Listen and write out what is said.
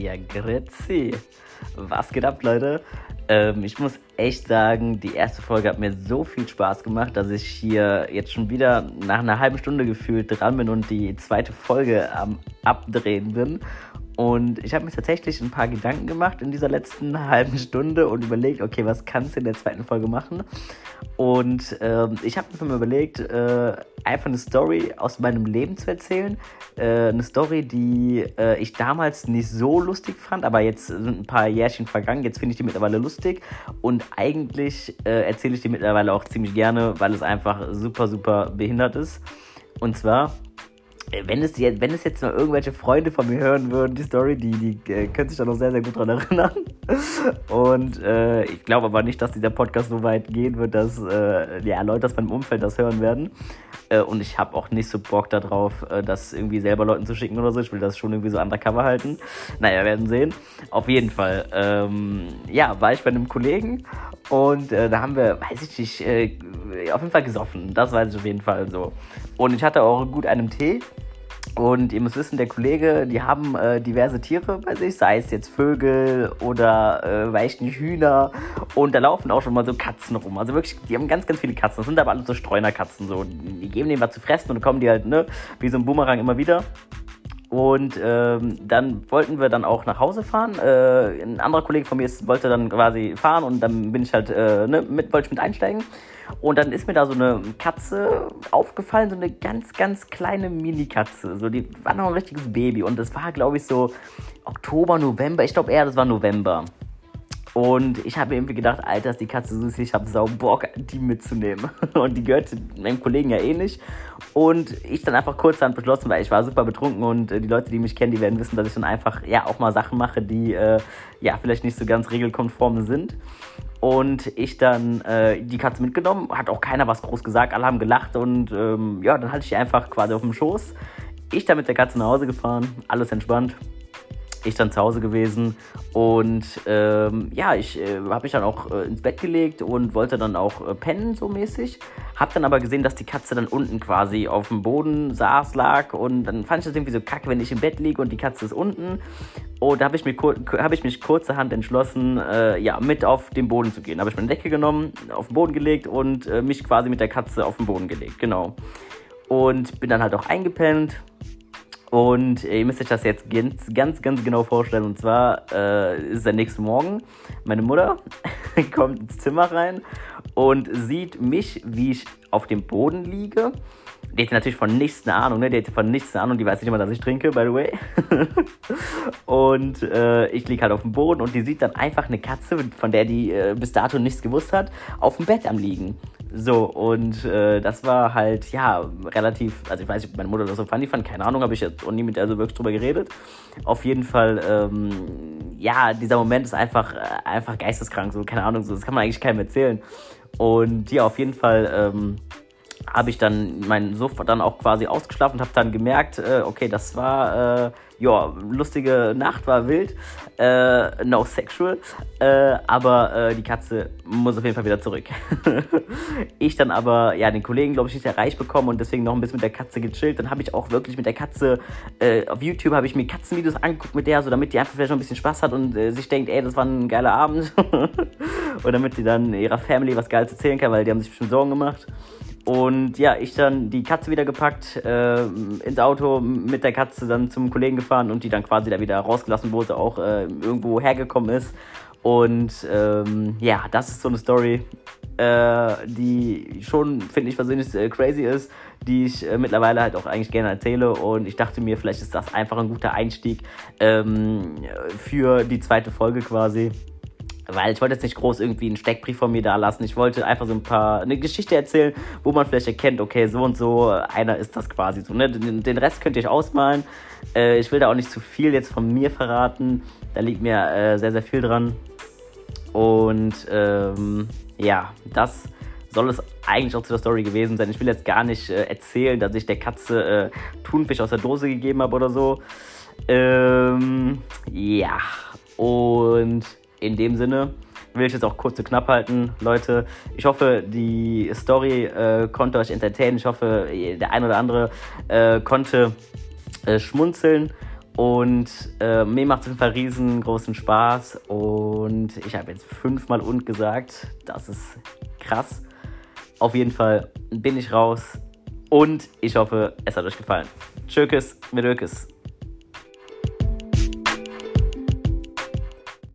Ja, grüezi. Was geht ab, Leute? Ähm, ich muss echt sagen, die erste Folge hat mir so viel Spaß gemacht, dass ich hier jetzt schon wieder nach einer halben Stunde gefühlt dran bin und die zweite Folge am Abdrehen bin. Und ich habe mir tatsächlich ein paar Gedanken gemacht in dieser letzten halben Stunde und überlegt, okay, was kannst du in der zweiten Folge machen? Und ähm, ich habe mir überlegt, äh, einfach eine Story aus meinem Leben zu erzählen. Äh, eine Story, die äh, ich damals nicht so lustig fand, aber jetzt sind ein paar Jährchen vergangen. Jetzt finde ich die mittlerweile lustig. Und eigentlich äh, erzähle ich die mittlerweile auch ziemlich gerne, weil es einfach super, super behindert ist. Und zwar wenn es, jetzt, wenn es jetzt mal irgendwelche Freunde von mir hören würden, die Story, die, die äh, können sich da noch sehr, sehr gut dran erinnern. Und äh, ich glaube aber nicht, dass dieser Podcast so weit gehen wird, dass äh, ja, Leute aus meinem Umfeld das hören werden. Äh, und ich habe auch nicht so Bock darauf, äh, das irgendwie selber Leuten zu schicken oder so. Ich will das schon irgendwie so undercover halten. Naja, werden sehen. Auf jeden Fall. Ähm, ja, war ich bei einem Kollegen und äh, da haben wir, weiß ich nicht, auf jeden Fall gesoffen. Das weiß ich auf jeden Fall so. Und ich hatte auch gut einen Tee. Und ihr müsst wissen, der Kollege, die haben äh, diverse Tiere bei sich, sei es jetzt Vögel oder äh, nicht, Hühner. Und da laufen auch schon mal so Katzen rum. Also wirklich, die haben ganz, ganz viele Katzen. Das sind aber alles so Streunerkatzen. So. Die geben denen was zu fressen und dann kommen die halt, ne, wie so ein Boomerang immer wieder. Und ähm, dann wollten wir dann auch nach Hause fahren. Äh, ein anderer Kollege von mir ist, wollte dann quasi fahren und dann bin ich halt, äh, ne, mit, wollte ich mit einsteigen. Und dann ist mir da so eine Katze aufgefallen, so eine ganz, ganz kleine Mini-Katze. So, die war noch ein richtiges Baby. Und das war, glaube ich, so Oktober, November. Ich glaube eher, das war November. Und ich habe irgendwie gedacht, Alter, ist die Katze süß, ich habe sau Bock, die mitzunehmen. Und die gehörte meinem Kollegen ja eh nicht. Und ich dann einfach kurzerhand beschlossen, weil ich war super betrunken und äh, die Leute, die mich kennen, die werden wissen, dass ich dann einfach ja auch mal Sachen mache, die äh, ja vielleicht nicht so ganz regelkonform sind. Und ich dann äh, die Katze mitgenommen, hat auch keiner was groß gesagt, alle haben gelacht und ähm, ja, dann hatte ich die einfach quasi auf dem Schoß. Ich dann mit der Katze nach Hause gefahren, alles entspannt ich dann zu Hause gewesen und ähm, ja, ich äh, habe mich dann auch äh, ins Bett gelegt und wollte dann auch äh, pennen so mäßig. Hab dann aber gesehen, dass die Katze dann unten quasi auf dem Boden saß, lag und dann fand ich das irgendwie so kacke, wenn ich im Bett liege und die Katze ist unten. Und da habe ich, hab ich mich kurzerhand entschlossen, äh, ja, mit auf den Boden zu gehen. Habe ich meine Decke genommen, auf den Boden gelegt und äh, mich quasi mit der Katze auf den Boden gelegt, genau. Und bin dann halt auch eingepennt, und ihr müsst euch das jetzt ganz, ganz, ganz genau vorstellen. Und zwar äh, ist der nächste Morgen. Meine Mutter kommt ins Zimmer rein und sieht mich, wie ich auf dem Boden liege. Die hat natürlich von nichts eine Ahnung, ne? Die hat von nichts eine Ahnung, die weiß nicht immer, dass ich trinke, by the way. und äh, ich liege halt auf dem Boden und die sieht dann einfach eine Katze, von der die äh, bis dato nichts gewusst hat, auf dem Bett am Liegen. So, und äh, das war halt, ja, relativ, also ich weiß nicht, ob meine Mutter das so funny fand, keine Ahnung, habe ich jetzt auch nie mit der so wirklich drüber geredet. Auf jeden Fall, ähm, ja, dieser Moment ist einfach, äh, einfach geisteskrank, so, keine Ahnung, so, das kann man eigentlich keinem erzählen. Und ja, auf jeden Fall, ähm, habe ich dann meinen Suff dann auch quasi ausgeschlafen und habe dann gemerkt, äh, okay, das war äh, ja lustige Nacht, war wild, äh, no sexual, äh, aber äh, die Katze muss auf jeden Fall wieder zurück. ich dann aber ja den Kollegen glaube ich nicht erreicht bekommen und deswegen noch ein bisschen mit der Katze gechillt. Dann habe ich auch wirklich mit der Katze äh, auf YouTube habe ich mir Katzenvideos angeguckt mit der, so damit die einfach vielleicht noch ein bisschen Spaß hat und sich denkt, ey, das war ein geiler Abend und damit die dann ihrer Family was Geiles erzählen kann, weil die haben sich bestimmt Sorgen gemacht. Und ja, ich dann die Katze wieder gepackt, äh, ins Auto mit der Katze dann zum Kollegen gefahren und die dann quasi da wieder rausgelassen, sie auch äh, irgendwo hergekommen ist. Und ähm, ja, das ist so eine Story, äh, die schon, finde ich persönlich, crazy ist, die ich äh, mittlerweile halt auch eigentlich gerne erzähle. Und ich dachte mir, vielleicht ist das einfach ein guter Einstieg ähm, für die zweite Folge quasi weil ich wollte jetzt nicht groß irgendwie einen Steckbrief von mir da lassen. Ich wollte einfach so ein paar, eine Geschichte erzählen, wo man vielleicht erkennt, okay, so und so, einer ist das quasi so. Ne? Den, den Rest könnt ihr euch ausmalen. Äh, ich will da auch nicht zu viel jetzt von mir verraten. Da liegt mir äh, sehr, sehr viel dran. Und ähm, ja, das soll es eigentlich auch zu der Story gewesen sein. Ich will jetzt gar nicht äh, erzählen, dass ich der Katze äh, Thunfisch aus der Dose gegeben habe oder so. Ähm, ja, und in dem Sinne will ich es auch kurz und knapp halten. Leute, ich hoffe, die Story äh, konnte euch entertainen. Ich hoffe, der ein oder andere äh, konnte äh, schmunzeln. Und äh, mir macht es auf jeden Fall riesengroßen Spaß. Und ich habe jetzt fünfmal und gesagt. Das ist krass. Auf jeden Fall bin ich raus. Und ich hoffe, es hat euch gefallen. Tschökes mit Ökes.